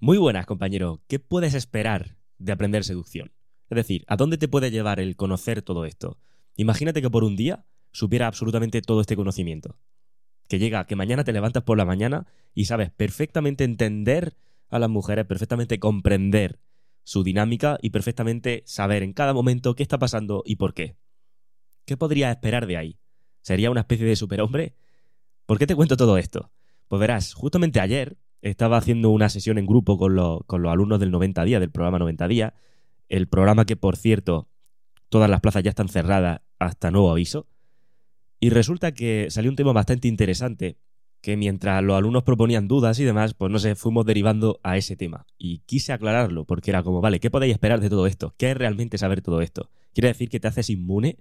Muy buenas, compañero. ¿Qué puedes esperar de aprender seducción? Es decir, ¿a dónde te puede llevar el conocer todo esto? Imagínate que por un día supiera absolutamente todo este conocimiento. Que llega, que mañana te levantas por la mañana y sabes perfectamente entender a las mujeres, perfectamente comprender su dinámica y perfectamente saber en cada momento qué está pasando y por qué. ¿Qué podrías esperar de ahí? ¿Sería una especie de superhombre? ¿Por qué te cuento todo esto? Pues verás, justamente ayer estaba haciendo una sesión en grupo con, los alumnos del 90 días, del programa 90 días, el programa que, por cierto, todas las plazas ya están cerradas hasta nuevo aviso. Y resulta que salió un tema bastante interesante, que mientras los alumnos proponían dudas y demás, pues no sé, fuimos derivando a ese tema. Y quise aclararlo, porque era como, vale, ¿qué podéis esperar de todo esto? ¿Qué es realmente saber todo esto? ¿Quiere decir que te haces inmune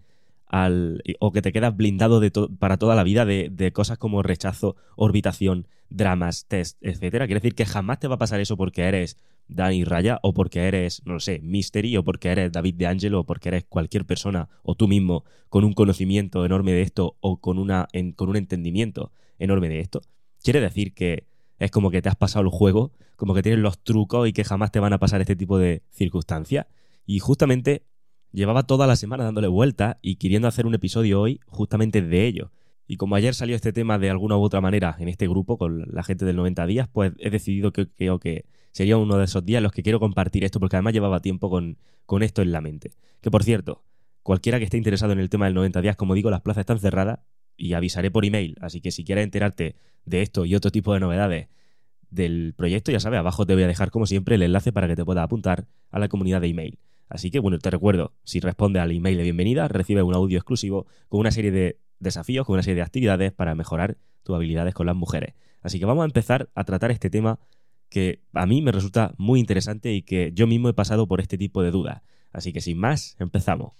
al, o que te quedas blindado para toda la vida de, cosas como rechazo, orbitación, dramas, test, etcétera. Quiere decir que jamás te va a pasar eso porque eres Dani Raya o porque eres, no sé, Mystery o porque eres David de Angelo o porque eres cualquier persona o tú mismo con un conocimiento enorme de esto o con, una, con un entendimiento enorme de esto. Quiere decir que es como que te has pasado el juego, como que tienes los trucos y que jamás te van a pasar este tipo de circunstancias. Y justamente Llevaba toda la semana dándole vuelta y queriendo hacer un episodio hoy justamente de ello. Y como ayer salió este tema de alguna u otra manera en este grupo con la gente del 90 días, pues he decidido que creo que sería uno de esos días en los que quiero compartir esto porque además llevaba tiempo con, con esto en la mente. Que por cierto, cualquiera que esté interesado en el tema del 90 días, como digo, las plazas están cerradas y avisaré por email. Así que si quieres enterarte de esto y otro tipo de novedades del proyecto, ya sabes, abajo te voy a dejar como siempre el enlace para que te puedas apuntar a la comunidad de email. Así que bueno, te recuerdo, si responde al email de bienvenida, recibe un audio exclusivo con una serie de desafíos, con una serie de actividades para mejorar tus habilidades con las mujeres. Así que vamos a empezar a tratar este tema que a mí me resulta muy interesante y que yo mismo he pasado por este tipo de dudas. Así que sin más, empezamos.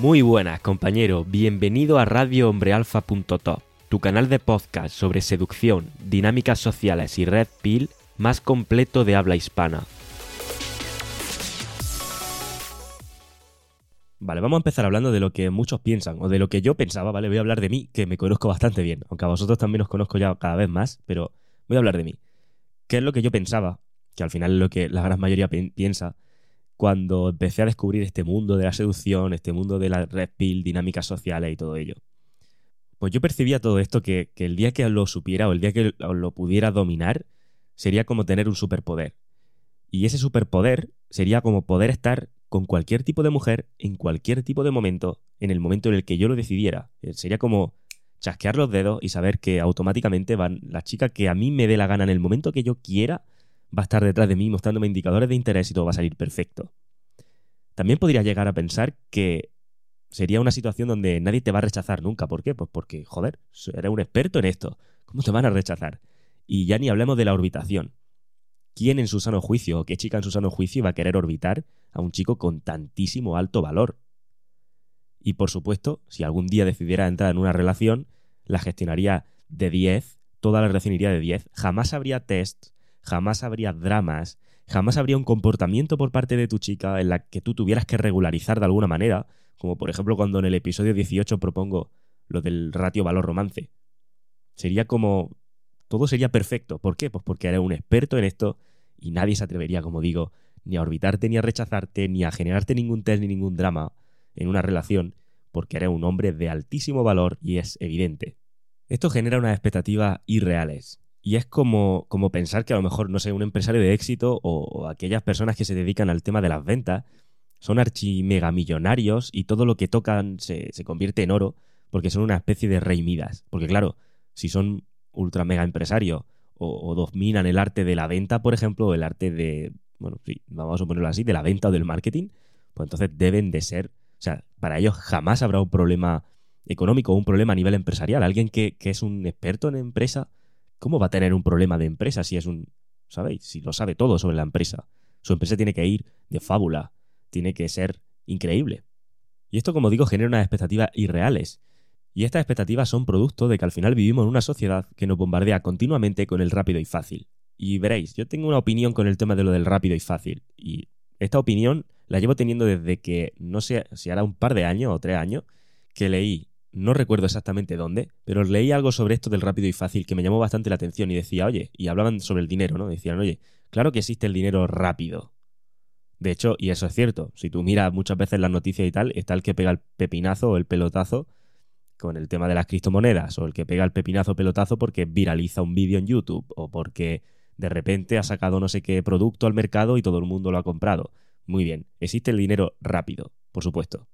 Muy buenas, compañero. Bienvenido a RadioHombreAlfa.top, tu canal de podcast sobre seducción, dinámicas sociales y red pill más completo de habla hispana. Vale, vamos a empezar hablando de lo que muchos piensan, o de lo que yo pensaba, ¿vale? Voy a hablar de mí, que me conozco bastante bien, aunque a vosotros también os conozco ya cada vez más, pero voy a hablar de mí. ¿Qué es lo que yo pensaba? Que al final es lo que la gran mayoría piensa, cuando empecé a descubrir este mundo de la seducción, este mundo de la red pill, dinámicas sociales y todo ello. Pues yo percibía todo esto que, el día que lo supiera o el día que lo pudiera dominar sería como tener un superpoder. Y ese superpoder sería como poder estar con cualquier tipo de mujer en cualquier tipo de momento, en el momento en el que yo lo decidiera. Eh, sería como chasquear los dedos y saber que automáticamente van la chica que a mí me dé la gana en el momento que yo quiera va a estar detrás de mí mostrándome indicadores de interés y todo va a salir perfecto. También podría llegar a pensar que sería una situación donde nadie te va a rechazar nunca. ¿Por qué? Pues porque, joder, eres un experto en esto. ¿Cómo te van a rechazar? Y ya ni hablemos de la orbitación. ¿Quién en su sano juicio o qué chica en su sano juicio va a querer orbitar a un chico con tantísimo alto valor? Y por supuesto, si algún día decidiera entrar en una relación, la gestionaría de 10, toda la relación iría de 10, jamás habría test, jamás habría dramas, jamás habría un comportamiento por parte de tu chica en la que tú tuvieras que regularizar de alguna manera, como por ejemplo cuando en el episodio 18 propongo lo del ratio valor romance. Sería como... Todo sería perfecto. ¿Por qué? Pues porque eres un experto en esto y nadie se atrevería, como digo, ni a orbitarte, ni a rechazarte, ni a generarte ningún test ni ningún drama en una relación, porque eres un hombre de altísimo valor y es evidente. Esto genera unas expectativas irreales. Y es como, como pensar que a lo mejor, no sé, un empresario de éxito o, aquellas personas que se dedican al tema de las ventas son archimegamillonarios y todo lo que tocan se, convierte en oro porque son una especie de rey Midas. Porque claro, si son ultra mega empresarios o, dominan el arte de la venta, por ejemplo, o el arte de, bueno, vamos a ponerlo así, de la venta o del marketing, pues entonces deben de ser, o sea, para ellos jamás habrá un problema económico o un problema a nivel empresarial. Alguien que, que es un experto en empresa ¿Cómo va a tener un problema de empresa si es un... ¿Sabéis? Si lo sabe todo sobre la empresa. Su empresa tiene que ir de fábula, tiene que ser increíble. Y esto, como digo, genera unas expectativas irreales. Y estas expectativas son producto de que al final vivimos en una sociedad que nos bombardea continuamente con el rápido y fácil. Y veréis, yo tengo una opinión con el tema de lo del rápido y fácil. Y esta opinión la llevo teniendo desde que, no sé si hará un par de años o tres años, que leí, no recuerdo exactamente dónde, pero leí algo sobre esto del rápido y fácil que me llamó bastante la atención y decía, oye, y hablaban sobre el dinero, ¿no? Decían, oye, claro que existe el dinero rápido. De hecho, y eso es cierto, si tú miras muchas veces las noticias y tal, está el que pega el pepinazo o el pelotazo con el tema de las criptomonedas, o el que pega el pepinazo pelotazo porque viraliza un vídeo en YouTube, o porque de repente ha sacado no sé qué producto al mercado y todo el mundo lo ha comprado. Muy bien, existe el dinero rápido, por supuesto.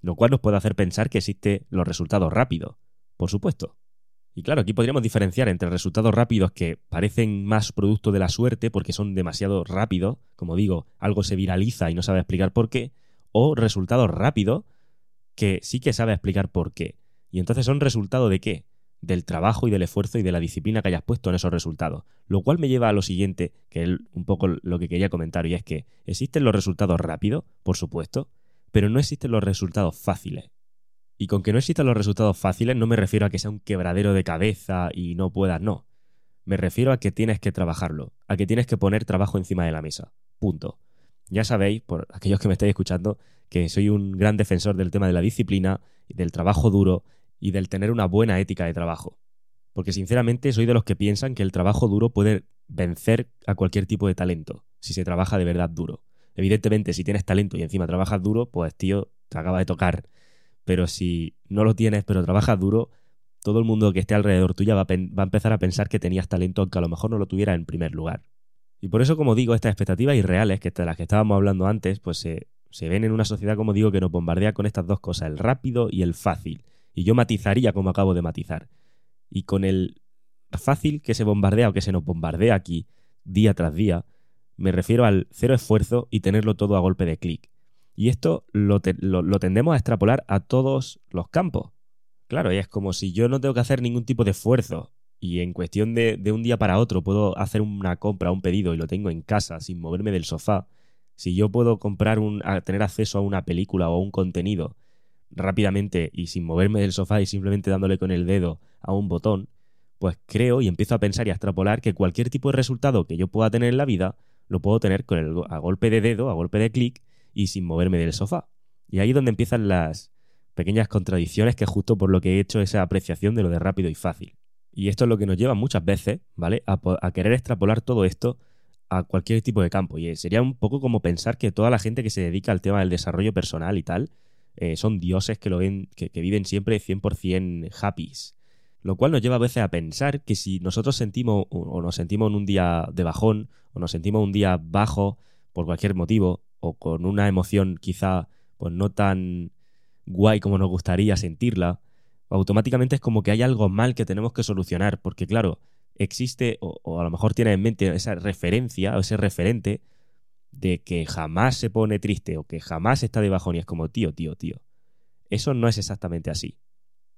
Lo cual nos puede hacer pensar que existe los resultados rápidos, por supuesto. Y claro, aquí podríamos diferenciar entre resultados rápidos que parecen más producto de la suerte porque son demasiado rápidos, como digo, algo se viraliza y no sabe explicar por qué, o resultados rápidos que sí que sabe explicar por qué. Y entonces son resultado de qué? del trabajo y del esfuerzo y de la disciplina que hayas puesto en esos resultados. Lo cual me lleva a lo siguiente, que es un poco lo que quería comentar, y es que existen los resultados rápidos, por supuesto, pero no existen los resultados fáciles. Y con que no existan los resultados fáciles no me refiero a que sea un quebradero de cabeza y no puedas, no. Me refiero a que tienes que trabajarlo, a que tienes que poner trabajo encima de la mesa. Punto. Ya sabéis, por aquellos que me estáis escuchando, que soy un gran defensor del tema de la disciplina, del trabajo duro y del tener una buena ética de trabajo. Porque sinceramente soy de los que piensan que el trabajo duro puede vencer a cualquier tipo de talento, si se trabaja de verdad duro. Evidentemente, si tienes talento y encima trabajas duro, pues tío, te acaba de tocar. Pero si no lo tienes, pero trabajas duro, todo el mundo que esté alrededor tuya va a, va a empezar a pensar que tenías talento aunque a lo mejor no lo tuviera en primer lugar. Y por eso, como digo, estas expectativas irreales, que de las que estábamos hablando antes, pues se, se ven en una sociedad, como digo, que nos bombardea con estas dos cosas, el rápido y el fácil. Y yo matizaría como acabo de matizar. Y con el fácil que se bombardea o que se nos bombardea aquí día tras día, me refiero al cero esfuerzo y tenerlo todo a golpe de clic. Y esto lo, tendemos a extrapolar a todos los campos. Claro, y es como si yo no tengo que hacer ningún tipo de esfuerzo y en cuestión de, de, un día para otro puedo hacer una compra, un pedido y lo tengo en casa sin moverme del sofá. Si yo puedo comprar un, tener acceso a una película o a un contenido rápidamente y sin moverme del sofá y simplemente dándole con el dedo a un botón, pues creo y empiezo a pensar y a extrapolar que cualquier tipo de resultado que yo pueda tener en la vida lo puedo tener a golpe de dedo, a golpe de clic y sin moverme del sofá. Y ahí es donde empiezan las pequeñas contradicciones que justo por lo que he hecho esa apreciación de lo de rápido y fácil. Y esto es lo que nos lleva muchas veces, ¿vale? A, querer extrapolar todo esto a cualquier tipo de campo. Y sería un poco como pensar que toda la gente que se dedica al tema del desarrollo personal y tal, eh, son dioses que lo ven, que, viven siempre 100% happy. Lo cual nos lleva a veces a pensar que si nosotros sentimos o nos sentimos en un día de bajón o nos sentimos un día bajo por cualquier motivo o con una emoción quizá pues no tan guay como nos gustaría sentirla, automáticamente es como que hay algo mal que tenemos que solucionar, porque claro, existe o, o a lo mejor tiene en mente esa referencia o ese referente de que jamás se pone triste o que jamás está de bajón y es como tío, tío, tío. Eso no es exactamente así.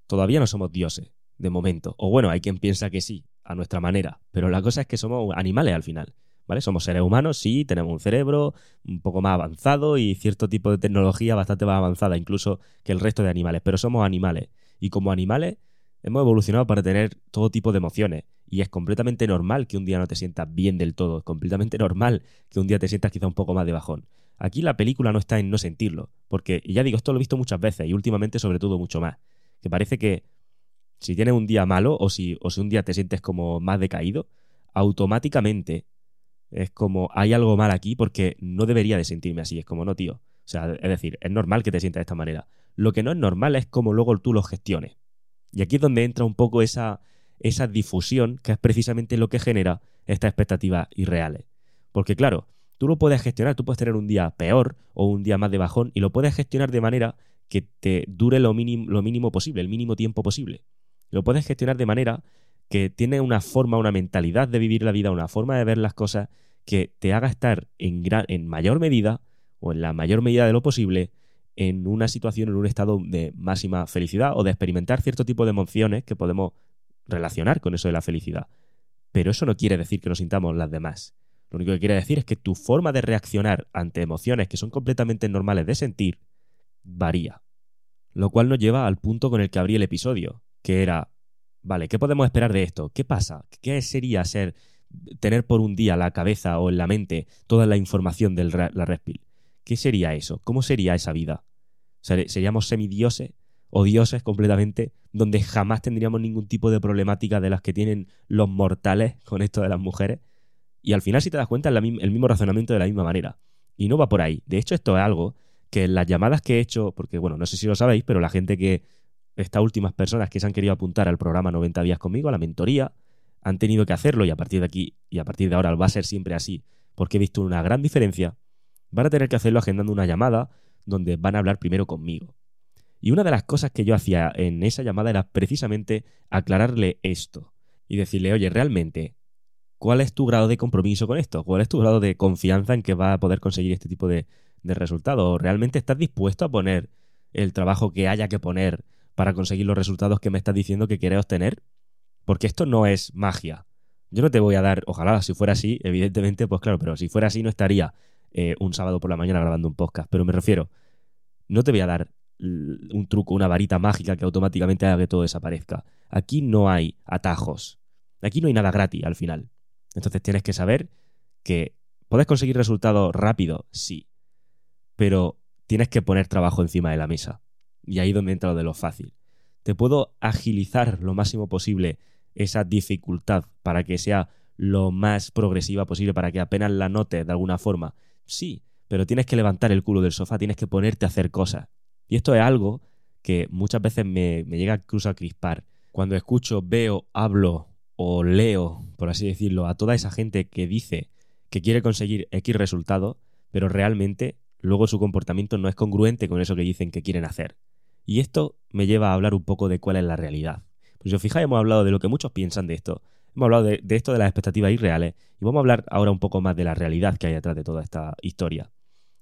Todavía no somos dioses, de momento. O bueno, hay quien piensa que sí, a nuestra manera. Pero la cosa es que somos animales al final. ¿Vale? Somos seres humanos, sí, tenemos un cerebro un poco más avanzado y cierto tipo de tecnología bastante más avanzada incluso que el resto de animales, pero somos animales. Y como animales hemos evolucionado para tener todo tipo de emociones. Y es completamente normal que un día no te sientas bien del todo. Es completamente normal que un día te sientas quizá un poco más de bajón. Aquí la película no está en no sentirlo. Porque, ya digo, esto lo he visto muchas veces y últimamente sobre todo mucho más. Que parece que si tienes un día malo o si, o si un día te sientes como más decaído, automáticamente es como hay algo mal aquí porque no debería de sentirme así. Es como no, tío. O sea, es decir, es normal que te sientas de esta manera. Lo que no es normal es como luego tú lo gestiones. Y aquí es donde entra un poco esa, esa difusión que es precisamente lo que genera estas expectativas irreales. Porque claro, tú lo puedes gestionar, tú puedes tener un día peor o un día más de bajón y lo puedes gestionar de manera que te dure lo mínimo, lo mínimo posible, el mínimo tiempo posible. Lo puedes gestionar de manera que tiene una forma, una mentalidad de vivir la vida, una forma de ver las cosas que te haga estar en, en mayor medida o en la mayor medida de lo posible en una situación, en un estado de máxima felicidad o de experimentar cierto tipo de emociones que podemos relacionar con eso de la felicidad. Pero eso no quiere decir que nos sintamos las demás. Lo único que quiere decir es que tu forma de reaccionar ante emociones que son completamente normales de sentir varía. Lo cual nos lleva al punto con el que abrí el episodio, que era, vale, ¿qué podemos esperar de esto? ¿Qué pasa? ¿Qué sería ser tener por un día la cabeza o en la mente toda la información de la Red. ¿Qué sería eso? ¿Cómo sería esa vida? ¿Seríamos semidioses o dioses completamente, donde jamás tendríamos ningún tipo de problemática de las que tienen los mortales con esto de las mujeres? Y al final, si te das cuenta, es el mismo razonamiento de la misma manera. Y no va por ahí. De hecho, esto es algo que en las llamadas que he hecho, porque bueno, no sé si lo sabéis, pero la gente que, estas últimas personas que se han querido apuntar al programa 90 días conmigo, a la mentoría, han tenido que hacerlo y a partir de aquí y a partir de ahora va a ser siempre así, porque he visto una gran diferencia, van a tener que hacerlo agendando una llamada donde van a hablar primero conmigo. Y una de las cosas que yo hacía en esa llamada era precisamente aclararle esto y decirle, oye, realmente, ¿cuál es tu grado de compromiso con esto? ¿Cuál es tu grado de confianza en que va a poder conseguir este tipo de, de resultados? ¿Realmente estás dispuesto a poner el trabajo que haya que poner para conseguir los resultados que me estás diciendo que quieres obtener? Porque esto no es magia. Yo no te voy a dar, ojalá si fuera así, evidentemente, pues claro, pero si fuera así no estaría eh, un sábado por la mañana grabando un podcast. Pero me refiero, no te voy a dar un truco, una varita mágica que automáticamente haga que todo desaparezca. Aquí no hay atajos. Aquí no hay nada gratis al final. Entonces tienes que saber que puedes conseguir resultados rápido, sí. Pero tienes que poner trabajo encima de la mesa. Y ahí es donde entra lo de lo fácil. Te puedo agilizar lo máximo posible esa dificultad para que sea lo más progresiva posible, para que apenas la notes de alguna forma. Sí, pero tienes que levantar el culo del sofá, tienes que ponerte a hacer cosas. Y esto es algo que muchas veces me, llega incluso a crispar. Cuando escucho, veo, hablo o leo, por así decirlo, a toda esa gente que dice que quiere conseguir X resultado, pero realmente luego su comportamiento no es congruente con eso que dicen que quieren hacer. Y esto me lleva a hablar un poco de cuál es la realidad. Pues si os fijáis, hemos hablado de lo que muchos piensan de esto. Hemos hablado de, esto de las expectativas irreales y vamos a hablar ahora un poco más de la realidad que hay detrás de toda esta historia.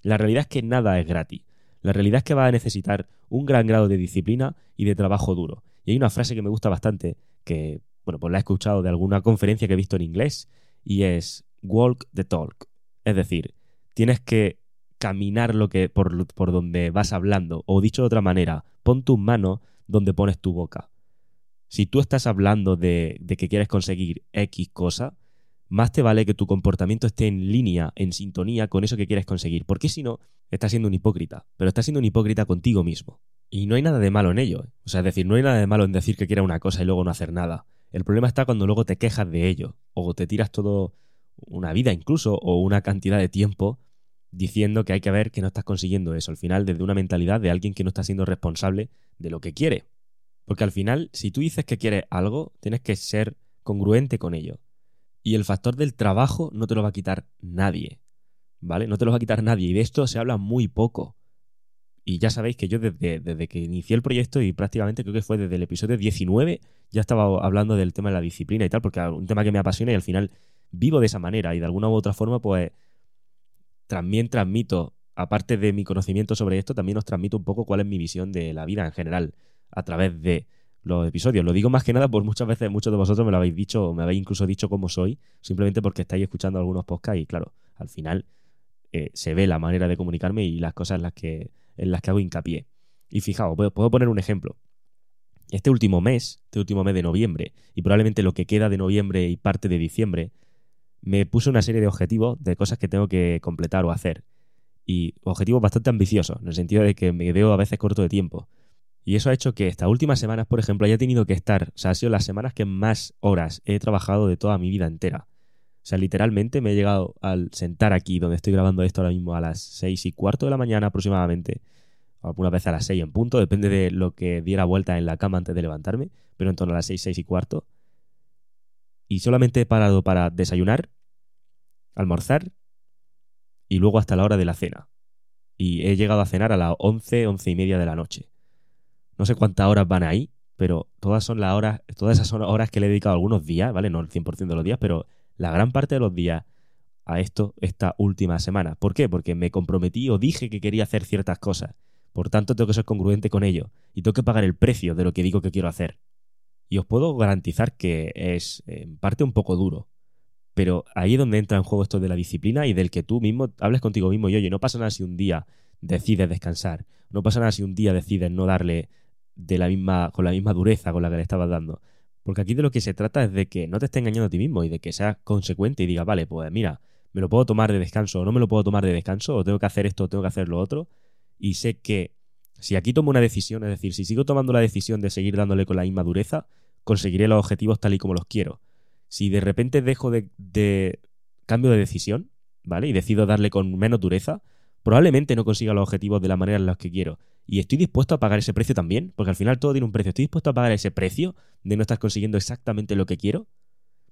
La realidad es que nada es gratis. La realidad es que va a necesitar un gran grado de disciplina y de trabajo duro. Y hay una frase que me gusta bastante, que, bueno, pues la he escuchado de alguna conferencia que he visto en inglés, y es walk the talk. Es decir, tienes que caminar lo que, por, por donde vas hablando. O dicho de otra manera, pon tus manos donde pones tu boca. Si tú estás hablando de, de que quieres conseguir X cosa, más te vale que tu comportamiento esté en línea, en sintonía con eso que quieres conseguir. Porque si no, estás siendo un hipócrita. Pero estás siendo un hipócrita contigo mismo. Y no hay nada de malo en ello. O sea, es decir, no hay nada de malo en decir que quieras una cosa y luego no hacer nada. El problema está cuando luego te quejas de ello. O te tiras todo una vida incluso, o una cantidad de tiempo diciendo que hay que ver que no estás consiguiendo eso. Al final, desde una mentalidad de alguien que no está siendo responsable de lo que quiere. Porque al final, si tú dices que quieres algo, tienes que ser congruente con ello. Y el factor del trabajo no te lo va a quitar nadie. ¿Vale? No te lo va a quitar nadie. Y de esto se habla muy poco. Y ya sabéis que yo desde, desde que inicié el proyecto y prácticamente creo que fue desde el episodio 19 ya estaba hablando del tema de la disciplina y tal, porque es un tema que me apasiona y al final vivo de esa manera y de alguna u otra forma pues también transmito, aparte de mi conocimiento sobre esto, también os transmito un poco cuál es mi visión de la vida en general a través de los episodios. Lo digo más que nada por muchas veces muchos de vosotros me lo habéis dicho, me habéis incluso dicho cómo soy, simplemente porque estáis escuchando algunos podcasts y claro, al final eh, se ve la manera de comunicarme y las cosas en las que, en las que hago hincapié. Y fijaos, puedo poner un ejemplo. Este último mes, este último mes de noviembre, y probablemente lo que queda de noviembre y parte de diciembre, me puse una serie de objetivos de cosas que tengo que completar o hacer. Y objetivos bastante ambiciosos, en el sentido de que me veo a veces corto de tiempo. Y eso ha hecho que estas últimas semanas, por ejemplo, haya tenido que estar, o sea, han sido las semanas que más horas he trabajado de toda mi vida entera. O sea, literalmente me he llegado al sentar aquí, donde estoy grabando esto ahora mismo, a las seis y cuarto de la mañana aproximadamente. Algunas veces a las seis en punto, depende de lo que diera vuelta en la cama antes de levantarme, pero en torno a las seis, seis y cuarto y solamente he parado para desayunar, almorzar y luego hasta la hora de la cena. Y he llegado a cenar a las 11, once y media de la noche. No sé cuántas horas van ahí, pero todas son las horas, todas esas son horas que le he dedicado algunos días, ¿vale? No el 100% de los días, pero la gran parte de los días a esto esta última semana. ¿Por qué? Porque me comprometí o dije que quería hacer ciertas cosas. Por tanto, tengo que ser congruente con ello. Y tengo que pagar el precio de lo que digo que quiero hacer. Y os puedo garantizar que es en parte un poco duro. Pero ahí es donde entra en juego esto de la disciplina y del que tú mismo hables contigo mismo y oye, no pasa nada si un día decides descansar. No pasa nada si un día decides no darle de la misma, con la misma dureza con la que le estabas dando. Porque aquí de lo que se trata es de que no te estés engañando a ti mismo y de que seas consecuente y digas, vale, pues mira, me lo puedo tomar de descanso o no me lo puedo tomar de descanso, o tengo que hacer esto o tengo que hacer lo otro. Y sé que si aquí tomo una decisión, es decir, si sigo tomando la decisión de seguir dándole con la misma dureza, conseguiré los objetivos tal y como los quiero. Si de repente dejo de, cambio de decisión, ¿vale? Y decido darle con menos dureza, probablemente no consiga los objetivos de la manera en la que quiero. Y estoy dispuesto a pagar ese precio también, porque al final todo tiene un precio. Estoy dispuesto a pagar ese precio de no estar consiguiendo exactamente lo que quiero,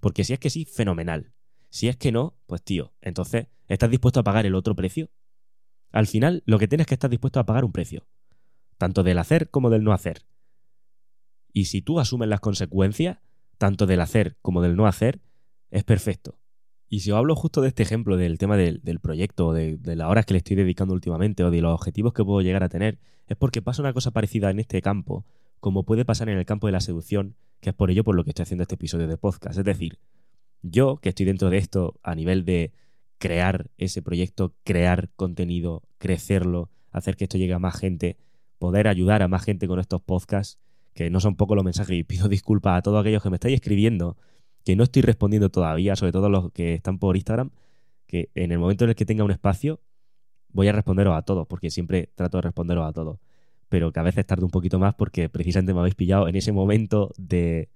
porque si es que sí, fenomenal. Si es que no, pues tío, entonces, ¿estás dispuesto a pagar el otro precio? Al final, lo que tienes es que estar dispuesto a pagar un precio, tanto del hacer como del no hacer. Y si tú asumes las consecuencias, tanto del hacer como del no hacer, es perfecto. Y si os hablo justo de este ejemplo del tema del, proyecto, de, de, las horas que le estoy dedicando últimamente o de los objetivos que puedo llegar a tener, es porque pasa una cosa parecida en este campo, como puede pasar en el campo de la seducción, que es por ello por lo que estoy haciendo este episodio de podcast. Es decir, yo que estoy dentro de esto a nivel de crear ese proyecto, crear contenido, crecerlo, hacer que esto llegue a más gente, poder ayudar a más gente con estos podcasts, que no son poco los mensajes y pido disculpas a todos aquellos que me estáis escribiendo que no estoy respondiendo todavía, sobre todo los que están por Instagram, que en el momento en el que tenga un espacio voy a responderos a todos, porque siempre trato de responderos a todos, pero que a veces tarde un poquito más porque precisamente me habéis pillado en ese momento de,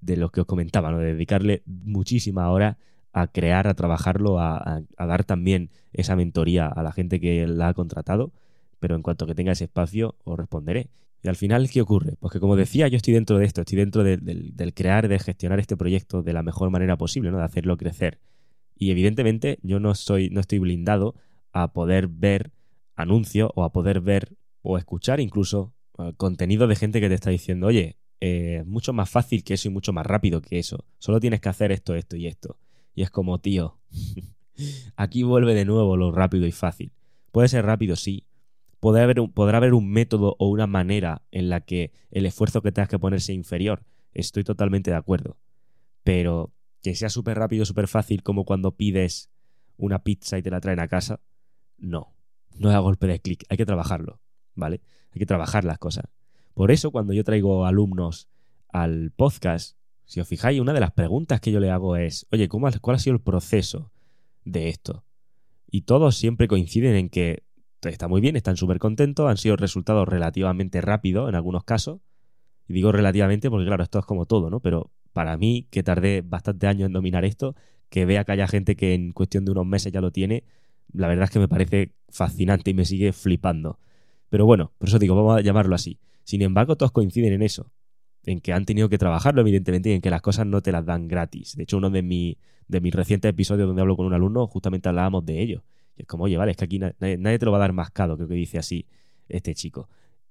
de lo que os comentaba, ¿no? de dedicarle muchísima hora a crear, a trabajarlo, a, a, dar también esa mentoría a la gente que la ha contratado, pero en cuanto que tenga ese espacio os responderé. Y al final, ¿qué ocurre? Pues que como decía, yo estoy dentro de esto, estoy dentro del crear, de gestionar este proyecto de la mejor manera posible, ¿no? De hacerlo crecer. Y evidentemente yo no estoy blindado a poder ver anuncios o a poder ver o escuchar incluso eh, contenido de gente que te está diciendo, oye, eh, mucho más fácil que eso y mucho más rápido que eso. Solo tienes que hacer esto, esto y esto. Y es como, tío, aquí vuelve de nuevo lo rápido y fácil. Puede ser rápido, sí, podrá haber, un, podrá haber un método o una manera en la que el esfuerzo que tengas que poner sea inferior. Estoy totalmente de acuerdo. Pero que sea súper rápido, súper fácil, como cuando pides una pizza y te la traen a casa, no. No es a golpe de clic, hay que trabajarlo, ¿vale? Hay que trabajar las cosas. Por eso, cuando yo traigo alumnos al podcast, si os fijáis, una de las preguntas que yo le hago es, oye, ¿cómo, ¿cuál ha sido el proceso de esto? Y todos siempre coinciden en que está muy bien, están súper contentos, han sido resultados relativamente rápidos en algunos casos. Y digo relativamente porque, claro, esto es como todo, ¿no? Pero para mí, que tardé bastante años en dominar esto, que vea que haya gente que en cuestión de unos meses ya lo tiene, la verdad es que me parece fascinante y me sigue flipando. Pero bueno, por eso digo, vamos a llamarlo así. Sin embargo, todos coinciden en eso, en que han tenido que trabajarlo, evidentemente, y en que las cosas no te las dan gratis. De hecho, uno de, mi, de mis recientes episodios donde hablo con un alumno, justamente hablábamos de ello es como, oye, vale, es que aquí nadie, te lo va a dar mascado, creo que dice así este chico.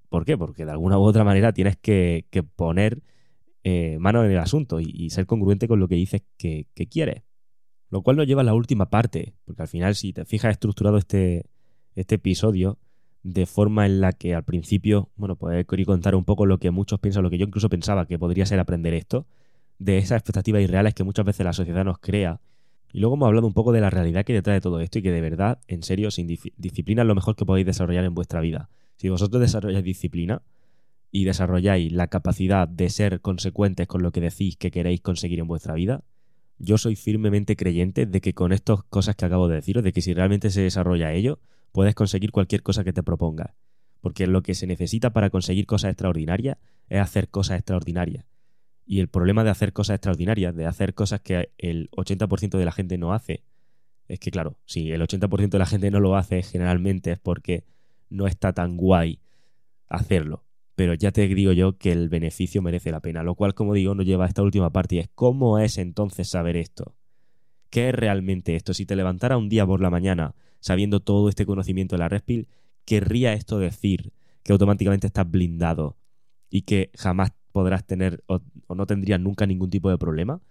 ¿Por qué? Porque de alguna u otra manera tienes que, poner eh, mano en el asunto y, ser congruente con lo que dices que, quieres. Lo cual nos lleva a la última parte, porque al final, si te fijas, estructurado este, este episodio de forma en la que al principio, bueno, pues quería contar un poco lo que muchos piensan, lo que yo incluso pensaba que podría ser aprender esto, de esas expectativas irreales que muchas veces la sociedad nos crea y luego hemos hablado un poco de la realidad que detrás de todo esto y que de verdad, en serio, sin disciplina es lo mejor que podéis desarrollar en vuestra vida. Si vosotros desarrolláis disciplina y desarrolláis la capacidad de ser consecuentes con lo que decís que queréis conseguir en vuestra vida, yo soy firmemente creyente de que con estas cosas que acabo de deciros, de que si realmente se desarrolla ello, puedes conseguir cualquier cosa que te propongas. Porque lo que se necesita para conseguir cosas extraordinarias es hacer cosas extraordinarias. Y el problema de hacer cosas extraordinarias, de hacer cosas que el 80% de la gente no hace, es que claro, si el 80% de la gente no lo hace, generalmente es porque no está tan guay hacerlo. Pero ya te digo yo que el beneficio merece la pena. Lo cual, como digo, nos lleva a esta última parte y es ¿cómo es entonces saber esto? ¿Qué es realmente esto? Si te levantara un día por la mañana sabiendo todo este conocimiento de la Red ¿querría esto decir que automáticamente estás blindado y que jamás podrás tener o, no tendrías nunca ningún tipo de problema.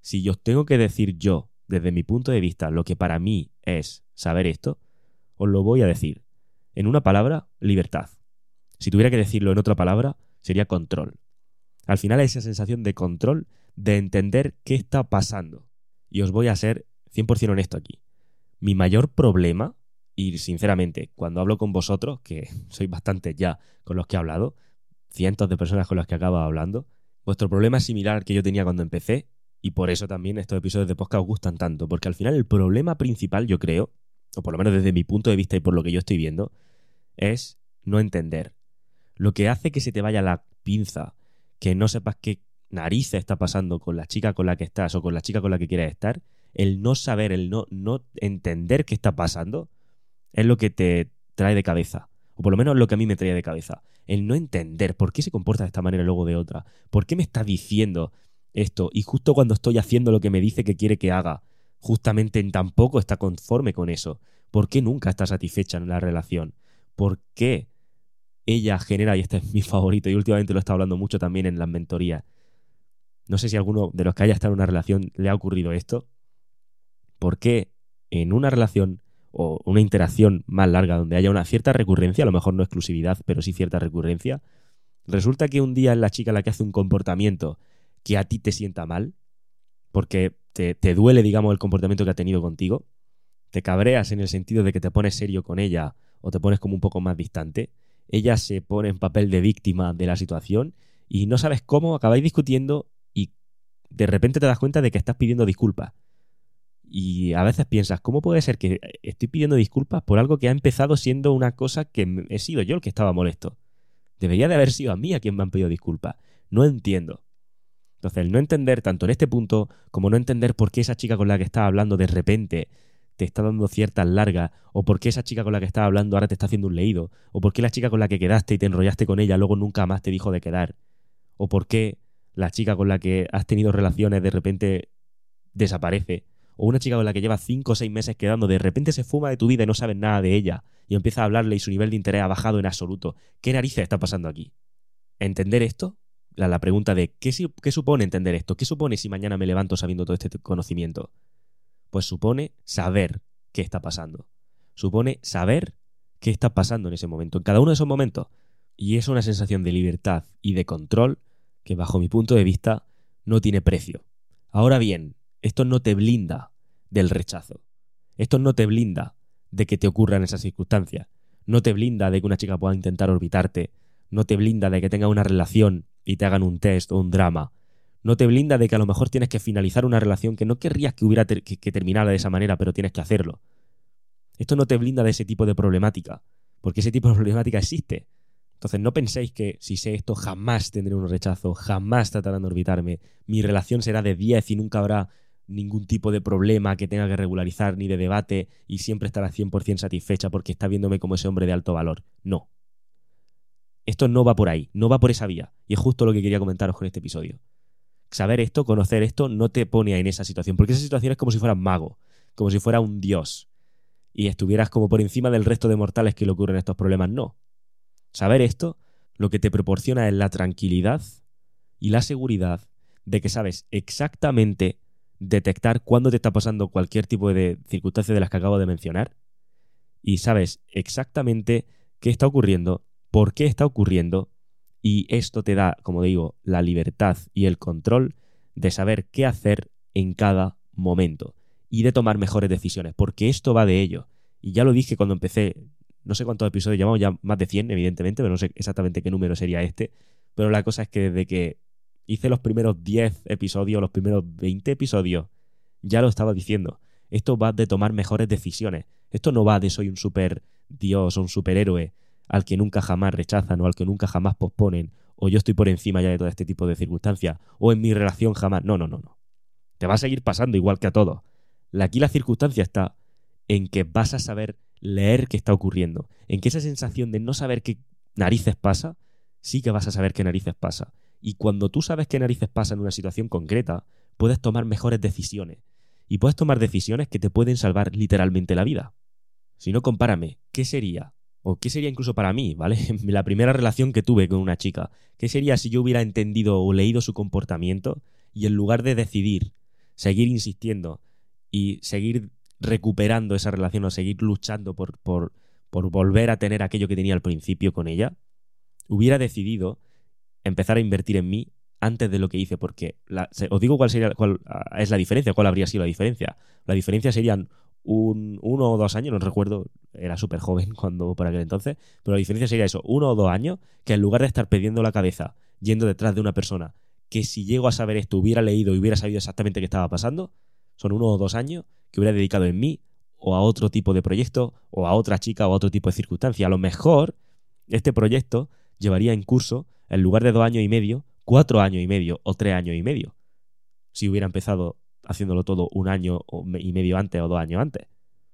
Si yo tengo que decir yo, desde mi punto de vista, lo que para mí es saber esto, os lo voy a decir. En una palabra, libertad. Si tuviera que decirlo en otra palabra, sería control. Al final esa sensación de control, de entender qué está pasando. Y os voy a ser 100% honesto aquí. Mi mayor problema, y sinceramente, cuando hablo con vosotros, que sois bastante ya con los que he hablado, cientos de personas con las que acabo hablando, Vuestro problema es similar al que yo tenía cuando empecé y por eso también estos episodios de podcast os gustan tanto, porque al final el problema principal, yo creo, o por lo menos desde mi punto de vista y por lo que yo estoy viendo, es no entender. Lo que hace que se te vaya la pinza, que no sepas qué narices está pasando con la chica con la que estás o con la chica con la que quieres estar, el no saber, el no, no entender qué está pasando, es lo que te trae de cabeza. O por lo menos lo que a mí me trae de cabeza. El no entender por qué se comporta de esta manera y luego de otra. ¿Por qué me está diciendo esto? Y justo cuando estoy haciendo lo que me dice que quiere que haga, justamente tampoco está conforme con eso. ¿Por qué nunca está satisfecha en la relación? ¿Por qué ella genera, y este es mi favorito, y últimamente lo he estado hablando mucho también en las mentorías, no sé si alguno de los que haya estado en una relación le ha ocurrido esto, ¿por qué en una relación o una interacción más larga donde haya una cierta recurrencia, a lo mejor no exclusividad, pero sí cierta recurrencia, resulta que un día es la chica la que hace un comportamiento que a ti te sienta mal, porque te, te duele, digamos, el comportamiento que ha tenido contigo, te cabreas en el sentido de que te pones serio con ella o te pones como un poco más distante, ella se pone en papel de víctima de la situación y no sabes cómo acabáis discutiendo y de repente te das cuenta de que estás pidiendo disculpas y a veces piensas, ¿cómo puede ser que estoy pidiendo disculpas por algo que ha empezado siendo una cosa que he sido yo el que estaba molesto? Debería de haber sido a mí a quien me han pedido disculpas. No entiendo. Entonces, el no entender tanto en este punto como no entender por qué esa chica con la que estaba hablando de repente te está dando ciertas largas, o por qué esa chica con la que estaba hablando ahora te está haciendo un leído, o por qué la chica con la que quedaste y te enrollaste con ella luego nunca más te dijo de quedar, o por qué la chica con la que has tenido relaciones de repente desaparece, o una chica con la que lleva 5 o 6 meses quedando, de repente se fuma de tu vida y no sabes nada de ella, y empieza a hablarle y su nivel de interés ha bajado en absoluto. ¿Qué narices está pasando aquí? ¿Entender esto? La, la pregunta de ¿qué, ¿qué supone entender esto? ¿Qué supone si mañana me levanto sabiendo todo este conocimiento? Pues supone saber qué está pasando. Supone saber qué está pasando en ese momento, en cada uno de esos momentos. Y es una sensación de libertad y de control que bajo mi punto de vista no tiene precio. Ahora bien, esto no te blinda del rechazo. Esto no te blinda de que te ocurran esas circunstancias. No te blinda de que una chica pueda intentar orbitarte. No te blinda de que tenga una relación y te hagan un test o un drama. No te blinda de que a lo mejor tienes que finalizar una relación que no querrías que hubiera que, que terminara de esa manera, pero tienes que hacerlo. Esto no te blinda de ese tipo de problemática, porque ese tipo de problemática existe. Entonces no penséis que si sé esto jamás tendré un rechazo, jamás tratarán de orbitarme, mi relación será de 10 y nunca habrá ningún tipo de problema que tenga que regularizar ni de debate y siempre estará 100% satisfecha porque está viéndome como ese hombre de alto valor. No. Esto no va por ahí, no va por esa vía. Y es justo lo que quería comentaros con este episodio. Saber esto, conocer esto, no te pone en esa situación, porque esa situación es como si fueras mago, como si fuera un dios, y estuvieras como por encima del resto de mortales que le ocurren estos problemas. No. Saber esto lo que te proporciona es la tranquilidad y la seguridad de que sabes exactamente detectar cuándo te está pasando cualquier tipo de circunstancia de las que acabo de mencionar y sabes exactamente qué está ocurriendo, por qué está ocurriendo y esto te da, como digo, la libertad y el control de saber qué hacer en cada momento y de tomar mejores decisiones, porque esto va de ello. Y ya lo dije cuando empecé, no sé cuántos episodios llevamos, ya más de 100 evidentemente, pero no sé exactamente qué número sería este, pero la cosa es que desde que hice los primeros 10 episodios, los primeros 20 episodios, ya lo estaba diciendo. Esto va de tomar mejores decisiones. Esto no va de soy un super dios o un superhéroe al que nunca jamás rechazan o al que nunca jamás posponen o yo estoy por encima ya de todo este tipo de circunstancias o en mi relación jamás. No, no, no, no. Te va a seguir pasando igual que a todos. Aquí la circunstancia está en que vas a saber leer qué está ocurriendo, en que esa sensación de no saber qué narices pasa, sí que vas a saber qué narices pasa. Y cuando tú sabes qué narices pasa en una situación concreta, puedes tomar mejores decisiones. Y puedes tomar decisiones que te pueden salvar literalmente la vida. Si no, compárame, ¿qué sería? O qué sería incluso para mí, ¿vale? La primera relación que tuve con una chica. ¿Qué sería si yo hubiera entendido o leído su comportamiento y en lugar de decidir seguir insistiendo y seguir recuperando esa relación o seguir luchando por, por, por volver a tener aquello que tenía al principio con ella, hubiera decidido empezar a invertir en mí antes de lo que hice, porque os digo cuál sería cuál ah, es la diferencia, cuál habría sido la diferencia. La diferencia serían un, uno o dos años, no recuerdo, era súper joven cuando por aquel entonces, pero la diferencia sería eso, uno o dos años, que en lugar de estar perdiendo la cabeza yendo detrás de una persona que si llego a saber esto, hubiera leído y hubiera sabido exactamente qué estaba pasando, son uno o dos años que hubiera dedicado en mí o a otro tipo de proyecto o a otra chica o a otro tipo de circunstancia. A lo mejor este proyecto llevaría en curso, en lugar de dos años y medio, cuatro años y medio o tres años y medio. Si hubiera empezado haciéndolo todo un año y medio antes o dos años antes.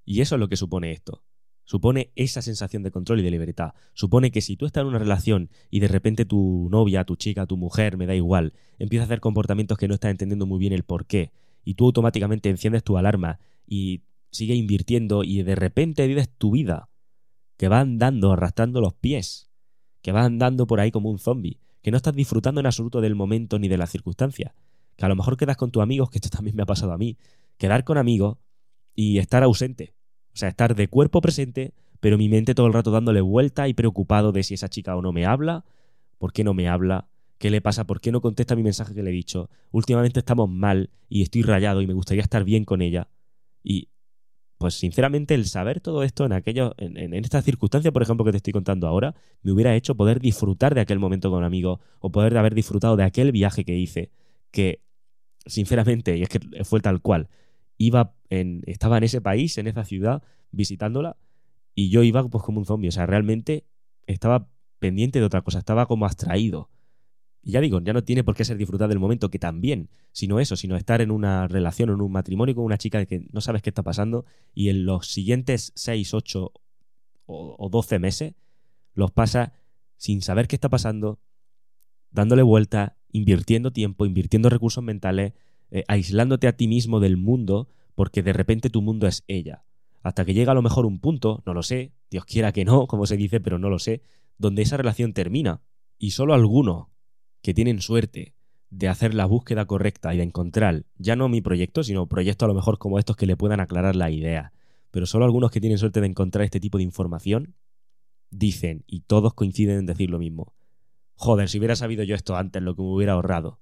Y eso es lo que supone esto. Supone esa sensación de control y de libertad. Supone que si tú estás en una relación y de repente tu novia, tu chica, tu mujer, me da igual, empieza a hacer comportamientos que no estás entendiendo muy bien el por qué, y tú automáticamente enciendes tu alarma y sigue invirtiendo y de repente vives tu vida, que va andando, arrastrando los pies, que va andando por ahí como un zombie, que no estás disfrutando en absoluto del momento ni de las circunstancias, que a lo mejor quedas con tus amigos, que esto también me ha pasado a mí, quedar con amigos y estar ausente, o sea, estar de cuerpo presente, pero mi mente todo el rato dándole vuelta y preocupado de si esa chica o no me habla, por qué no me habla, qué le pasa, por qué no contesta mi mensaje que le he dicho, últimamente estamos mal y estoy rayado y me gustaría estar bien con ella. Y pues sinceramente el saber todo esto en aquello, en, en, esta circunstancia, por ejemplo, que te estoy contando ahora, me hubiera hecho poder disfrutar de aquel momento con amigos o poder haber disfrutado de aquel viaje que hice, que sinceramente, y es que fue tal cual, iba en, estaba en ese país, en esa ciudad, visitándola, y yo iba pues como un zombie. O sea, realmente estaba pendiente de otra cosa, estaba como abstraído. Y ya digo, ya no tiene por qué ser disfrutar del momento, que también, sino eso, sino estar en una relación, en un matrimonio con una chica que no sabes qué está pasando, y en los siguientes 6, 8 o, o 12 meses los pasa sin saber qué está pasando, dándole vuelta, invirtiendo tiempo, invirtiendo recursos mentales, eh, aislándote a ti mismo del mundo porque de repente tu mundo es ella. Hasta que llega a lo mejor un punto, no lo sé, Dios quiera que no, como se dice, pero no lo sé, donde esa relación termina. Y solo algunos que tienen suerte de hacer la búsqueda correcta y de encontrar, ya no mi proyecto, sino proyectos a lo mejor como estos que le puedan aclarar la idea, pero solo algunos que tienen suerte de encontrar este tipo de información, dicen, y todos coinciden en decir lo mismo, joder, si hubiera sabido yo esto antes, lo que me hubiera ahorrado.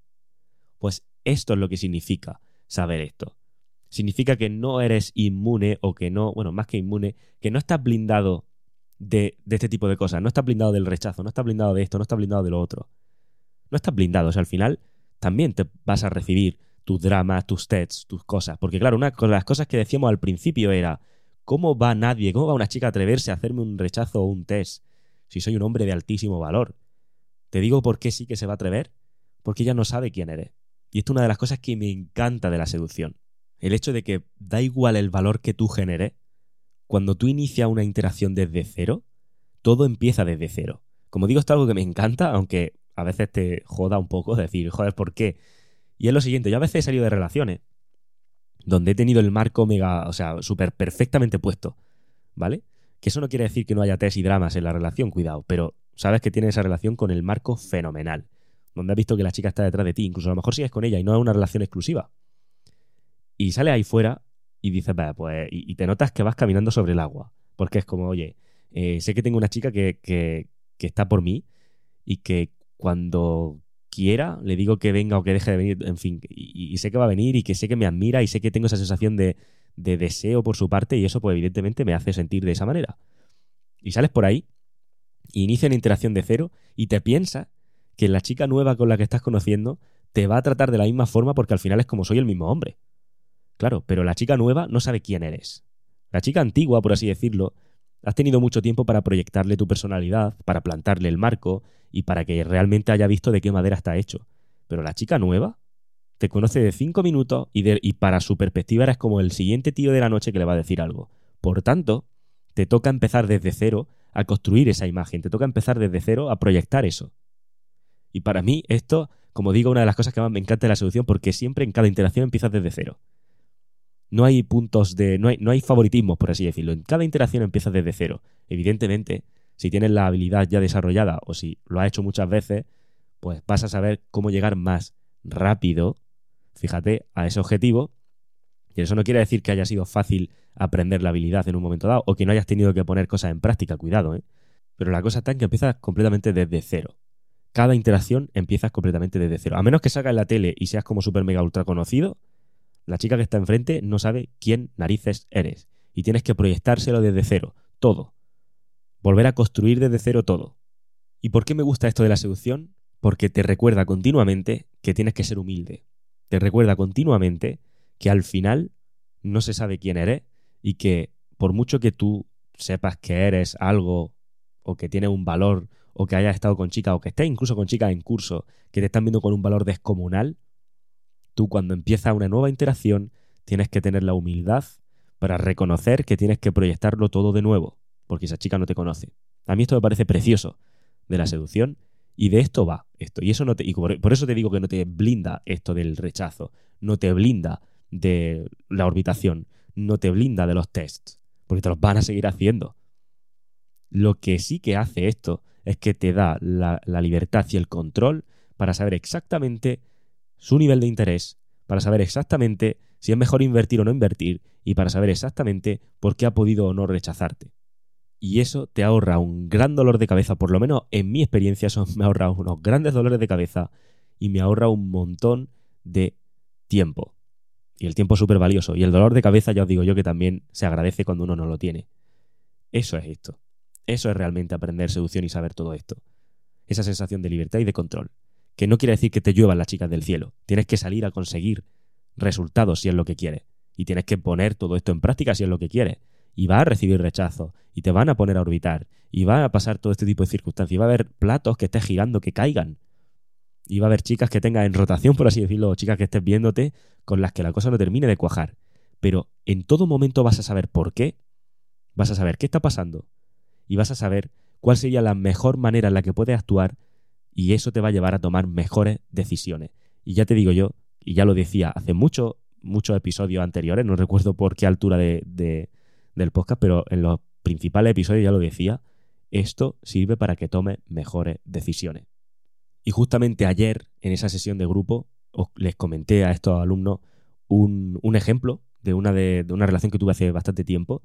Pues esto es lo que significa saber esto. Significa que no eres inmune o que no, bueno, más que inmune, que no estás blindado de, este tipo de cosas. No estás blindado del rechazo, no estás blindado de esto, no estás blindado de lo otro. No estás blindado. O sea, al final también te vas a recibir tus dramas, tus tests, tus cosas. Porque claro, una de las cosas que decíamos al principio era, ¿cómo va nadie, cómo va una chica a atreverse a hacerme un rechazo o un test si soy un hombre de altísimo valor? Te digo por qué sí que se va a atrever. Porque ella no sabe quién eres. Y esto es una de las cosas que me encanta de la seducción. El hecho de que da igual el valor que tú generes, cuando tú inicias una interacción desde cero, todo empieza desde cero. Como digo, esto es algo que me encanta, aunque a veces te joda un poco decir, joder, ¿por qué? Y es lo siguiente, yo a veces he salido de relaciones donde he tenido el marco mega, o sea, súper perfectamente puesto, ¿vale? Que eso no quiere decir que no haya test y dramas en la relación, cuidado, pero sabes que tienes esa relación con el marco fenomenal donde has visto que la chica está detrás de ti, incluso a lo mejor sigues con ella y no es una relación exclusiva. Y sale ahí fuera y dices, pues, y, te notas que vas caminando sobre el agua, porque es como, oye, eh, sé que tengo una chica que, que, está por mí y que cuando quiera le digo que venga o que deje de venir, en fin, y, sé que va a venir y que sé que me admira y sé que tengo esa sensación de, de deseo por su parte y eso pues evidentemente me hace sentir de esa manera. Y sales por ahí, inicia una interacción de cero y te piensas que la chica nueva con la que estás conociendo te va a tratar de la misma forma porque al final es como soy el mismo hombre. Claro, pero la chica nueva no sabe quién eres. La chica antigua, por así decirlo, has tenido mucho tiempo para proyectarle tu personalidad, para plantarle el marco y para que realmente haya visto de qué madera está hecho. Pero la chica nueva te conoce de cinco minutos y, y para su perspectiva eres como el siguiente tío de la noche que le va a decir algo. Por tanto, te toca empezar desde cero a construir esa imagen, te toca empezar desde cero a proyectar eso. Y para mí esto, como digo, una de las cosas que más me encanta de la solución porque siempre en cada interacción empiezas desde cero. No hay puntos de... No hay, no hay favoritismos, por así decirlo. En cada interacción empiezas desde cero. Evidentemente, si tienes la habilidad ya desarrollada o si lo has hecho muchas veces, pues vas a saber cómo llegar más rápido, fíjate, a ese objetivo. Y eso no quiere decir que haya sido fácil aprender la habilidad en un momento dado o que no hayas tenido que poner cosas en práctica, cuidado, ¿eh? Pero la cosa está en que empiezas completamente desde cero cada interacción empiezas completamente desde cero. A menos que salgas la tele y seas como super mega ultra conocido, la chica que está enfrente no sabe quién narices eres. Y tienes que proyectárselo desde cero, todo. Volver a construir desde cero todo. ¿Y por qué me gusta esto de la seducción? Porque te recuerda continuamente que tienes que ser humilde. Te recuerda continuamente que al final no se sabe quién eres y que por mucho que tú sepas que eres algo o que tienes un valor o que hayas estado con chicas o que estés incluso con chicas en curso que te están viendo con un valor descomunal, tú cuando empiezas una nueva interacción tienes que tener la humildad para reconocer que tienes que proyectarlo todo de nuevo, porque esa chica no te conoce. A mí esto me parece precioso de la seducción y de esto va esto. Y eso no te, y por, eso te digo que no te blinda esto del rechazo, no te blinda de la orbitación, no te blinda de los tests, porque te los van a seguir haciendo. Lo que sí que hace esto es que te da la, la libertad y el control para saber exactamente su nivel de interés, para saber exactamente si es mejor invertir o no invertir y para saber exactamente por qué ha podido o no rechazarte. Y eso te ahorra un gran dolor de cabeza, por lo menos en mi experiencia me ahorra unos grandes dolores de cabeza y me ahorra un montón de tiempo. Y el tiempo es súper valioso. Y el dolor de cabeza ya os digo yo que también se agradece cuando uno no lo tiene. Eso es esto. Eso es realmente aprender seducción y saber todo esto. Esa sensación de libertad y de control. Que no quiere decir que te lluevan las chicas del cielo. Tienes que salir a conseguir resultados si es lo que quieres. Y tienes que poner todo esto en práctica si es lo que quieres. Y va a recibir rechazo. Y te van a poner a orbitar. Y va a pasar todo este tipo de circunstancias. Y va a haber platos que estés girando que caigan. Y va a haber chicas que tengas en rotación, por así decirlo, o chicas que estés viéndote con las que la cosa no termine de cuajar. Pero en todo momento vas a saber por qué. Vas a saber qué está pasando. Y vas a saber cuál sería la mejor manera en la que puedes actuar y eso te va a llevar a tomar mejores decisiones. Y ya te digo yo, y ya lo decía hace muchos, muchos episodios anteriores, no recuerdo por qué altura de, del podcast, pero en los principales episodios ya lo decía, esto sirve para que tomes mejores decisiones. Y justamente ayer, en esa sesión de grupo, os, les comenté a estos alumnos un, ejemplo de una, de una relación que tuve hace bastante tiempo,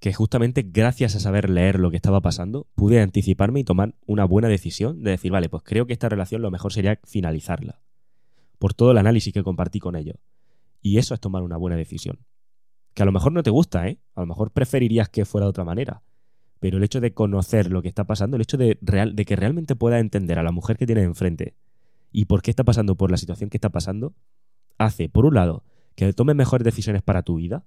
que justamente gracias a saber leer lo que estaba pasando, pude anticiparme y tomar una buena decisión de decir, vale, pues creo que esta relación lo mejor sería finalizarla, por todo el análisis que compartí con ellos. Y eso es tomar una buena decisión. Que a lo mejor no te gusta, ¿eh? A lo mejor preferirías que fuera de otra manera. Pero el hecho de conocer lo que está pasando, el hecho de, real, de que realmente puedas entender a la mujer que tienes enfrente y por qué está pasando por la situación que está pasando, hace, por un lado, que tomes mejores decisiones para tu vida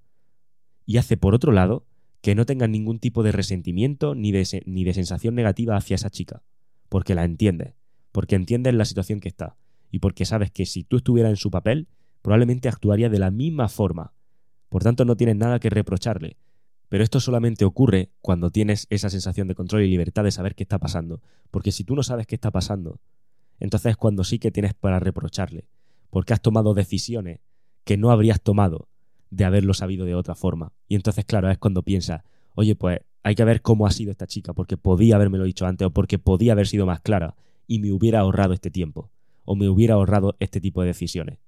y hace, por otro lado, que no tengas ningún tipo de resentimiento ni de, ni de sensación negativa hacia esa chica, porque la entiendes, porque entiendes la situación que está y porque sabes que si tú estuvieras en su papel, probablemente actuaría de la misma forma. Por tanto, no tienes nada que reprocharle. Pero esto solamente ocurre cuando tienes esa sensación de control y libertad de saber qué está pasando. Porque si tú no sabes qué está pasando, entonces es cuando sí que tienes para reprocharle. Porque has tomado decisiones que no habrías tomado de haberlo sabido de otra forma. Y entonces, claro, es cuando piensa, oye, pues hay que ver cómo ha sido esta chica, porque podía lo dicho antes o porque podía haber sido más clara y me hubiera ahorrado este tiempo o me hubiera ahorrado este tipo de decisiones.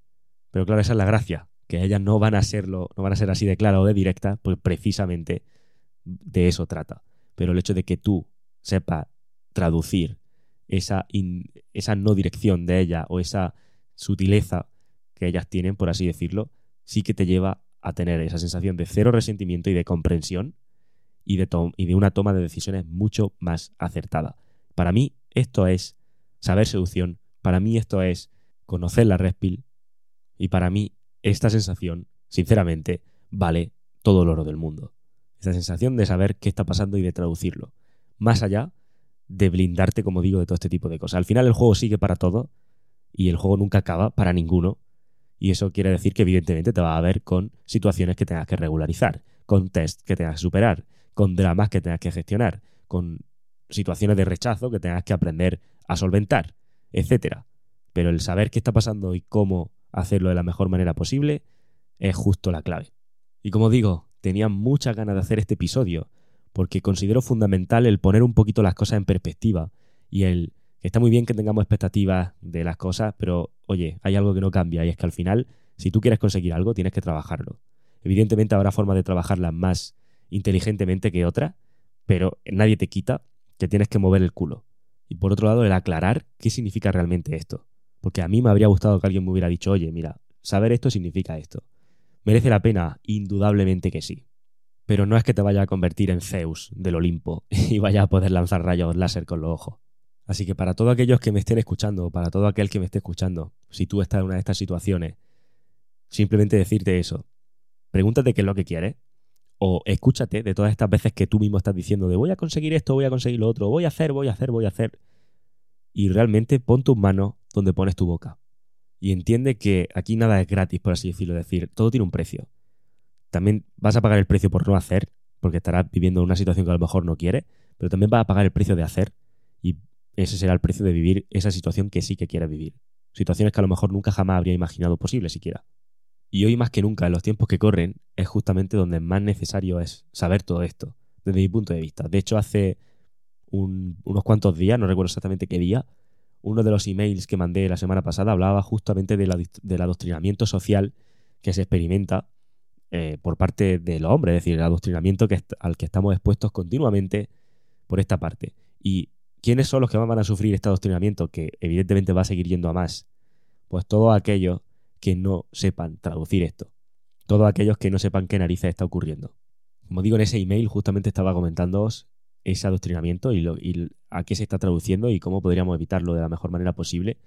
Pero claro, esa es la gracia, que ellas no van a serlo, no van a ser así de clara o de directa, pues precisamente de eso trata. Pero el hecho de que tú sepas traducir esa, esa no dirección de ella o esa sutileza que ellas tienen, por así decirlo, sí que te lleva a tener esa sensación de cero resentimiento y de comprensión y de, y de una toma de decisiones mucho más acertada. Para mí esto es saber seducción, para mí esto es conocer la red y para mí esta sensación, sinceramente, vale todo el oro del mundo. Esta sensación de saber qué está pasando y de traducirlo. Más allá de blindarte, como digo, de todo este tipo de cosas. Al final el juego sigue para todo y el juego nunca acaba para ninguno y eso quiere decir que evidentemente te va a ver con situaciones que tengas que regularizar, con tests que tengas que superar, con dramas que tengas que gestionar, con situaciones de rechazo que tengas que aprender a solventar, etcétera. Pero el saber qué está pasando y cómo hacerlo de la mejor manera posible es justo la clave. Y como digo, tenía muchas ganas de hacer este episodio porque considero fundamental el poner un poquito las cosas en perspectiva y el está muy bien que tengamos expectativas de las cosas, pero oye, hay algo que no cambia y es que al final, si tú quieres conseguir algo, tienes que trabajarlo. Evidentemente habrá formas de trabajarlas más inteligentemente que otras, pero nadie te quita que tienes que mover el culo. Y por otro lado, el aclarar qué significa realmente esto. Porque a mí me habría gustado que alguien me hubiera dicho, oye, mira, saber esto significa esto. ¿Merece la pena? Indudablemente que sí. Pero no es que te vaya a convertir en Zeus del Olimpo y vaya a poder lanzar rayos láser con los ojos. Así que para todos aquellos que me estén escuchando, para todo aquel que me esté escuchando, si tú estás en una de estas situaciones, simplemente decirte eso. Pregúntate qué es lo que quieres. O escúchate de todas estas veces que tú mismo estás diciendo de voy a conseguir esto, voy a conseguir lo otro, voy a hacer, voy a hacer, voy a hacer. Y realmente pon tus manos donde pones tu boca. Y entiende que aquí nada es gratis, por así decirlo. Es decir, todo tiene un precio. También vas a pagar el precio por no hacer, porque estarás viviendo una situación que a lo mejor no quieres, pero también vas a pagar el precio de hacer. Y ese será el precio de vivir esa situación que sí que quieres vivir. Situaciones que a lo mejor nunca jamás habría imaginado posible siquiera. Y hoy más que nunca, en los tiempos que corren, es justamente donde más necesario es saber todo esto, desde mi punto de vista. De hecho, hace unos cuantos días, no recuerdo exactamente qué día, uno de los emails que mandé la semana pasada hablaba justamente del adoctrinamiento social que se experimenta eh, por parte del hombre, es decir, el adoctrinamiento al que estamos expuestos continuamente por esta parte. Y ¿Quiénes son los que van a sufrir este adoctrinamiento? Que evidentemente va a seguir yendo a más. Pues todos aquellos que no sepan traducir esto. Todos aquellos que no sepan qué narices está ocurriendo. Como digo, en ese email justamente estaba comentándoos ese adoctrinamiento y, y a qué se está traduciendo y cómo podríamos evitarlo de la mejor manera posible.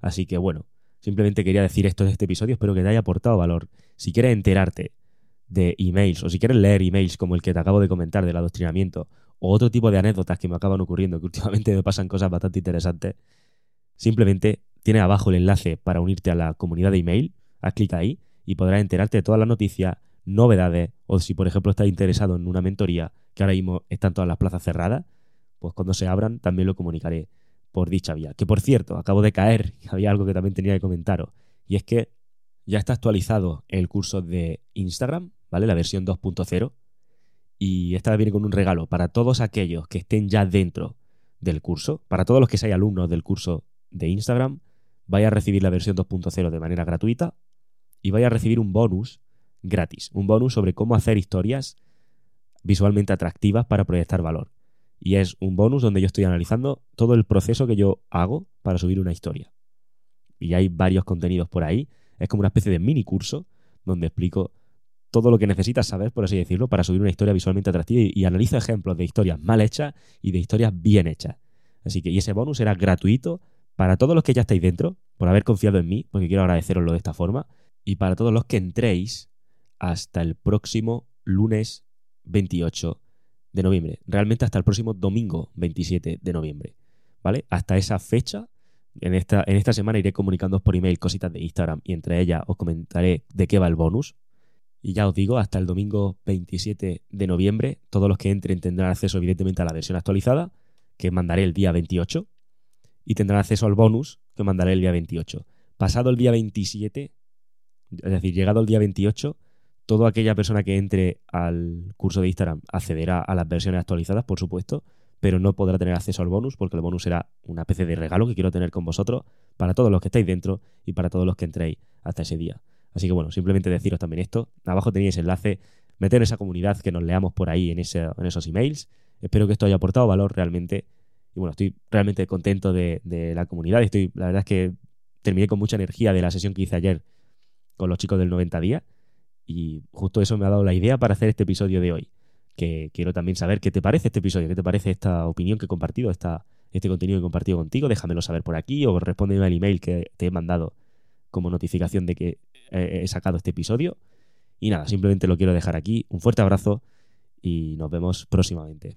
Así que bueno, simplemente quería decir esto en este episodio, espero que te haya aportado valor. Si quieres enterarte de emails o si quieres leer emails como el que te acabo de comentar del adoctrinamiento o otro tipo de anécdotas que me acaban ocurriendo, que últimamente me pasan cosas bastante interesantes, simplemente tienes abajo el enlace para unirte a la comunidad de email, haz clic ahí y podrás enterarte de todas las noticias, novedades, o si por ejemplo estás interesado en una mentoría, que ahora mismo están todas las plazas cerradas, pues cuando se abran también lo comunicaré por dicha vía. Que por cierto, acabo de caer, había algo que también tenía que comentaros, y es que ya está actualizado el curso de Instagram, ¿vale? La versión 2.0 y esta viene con un regalo para todos aquellos que estén ya dentro del curso, para todos los que sean alumnos del curso de Instagram, vaya a recibir la versión 2.0 de manera gratuita y vaya a recibir un bonus gratis, un bonus sobre cómo hacer historias visualmente atractivas para proyectar valor. Y es un bonus donde yo estoy analizando todo el proceso que yo hago para subir una historia. Y hay varios contenidos por ahí. Es como una especie de mini curso donde explico todo lo que necesitas saber, por así decirlo, para subir una historia visualmente atractiva y, analiza ejemplos de historias mal hechas y de historias bien hechas. Así que, y ese bonus será gratuito para todos los que ya estáis dentro, por haber confiado en mí, porque quiero agradeceroslo de esta forma, y para todos los que entréis hasta el próximo lunes 28 de noviembre. Realmente hasta el próximo domingo 27 de noviembre. ¿Vale? Hasta esa fecha, en esta, en esta semana iré comunicándoos por email cositas de Instagram y entre ellas os comentaré de qué va el bonus, y ya os digo, hasta el domingo 27 de noviembre, todos los que entren tendrán acceso evidentemente a la versión actualizada, que mandaré el día 28, y tendrán acceso al bonus, que mandaré el día 28. Pasado el día 27, es decir, llegado el día 28, toda aquella persona que entre al curso de Instagram accederá a las versiones actualizadas, por supuesto, pero no podrá tener acceso al bonus porque el bonus será una especie de regalo que quiero tener con vosotros para todos los que estáis dentro y para todos los que entréis hasta ese día. Así que bueno, simplemente deciros también esto. Abajo tenéis enlace, meter esa comunidad, que nos leamos por ahí en esos emails. Espero que esto haya aportado valor realmente. Y bueno, estoy realmente contento de, la comunidad. Estoy, la verdad es que terminé con mucha energía de la sesión que hice ayer con los chicos del 90 días. Y justo eso me ha dado la idea para hacer este episodio de hoy. Que quiero también saber qué te parece este episodio, qué te parece esta opinión que he compartido, esta, este contenido que he compartido contigo. Déjamelo saber por aquí o respóndeme al email que te he mandado como notificación de que he sacado este episodio. Y nada, simplemente lo quiero dejar aquí. Un fuerte abrazo y nos vemos próximamente.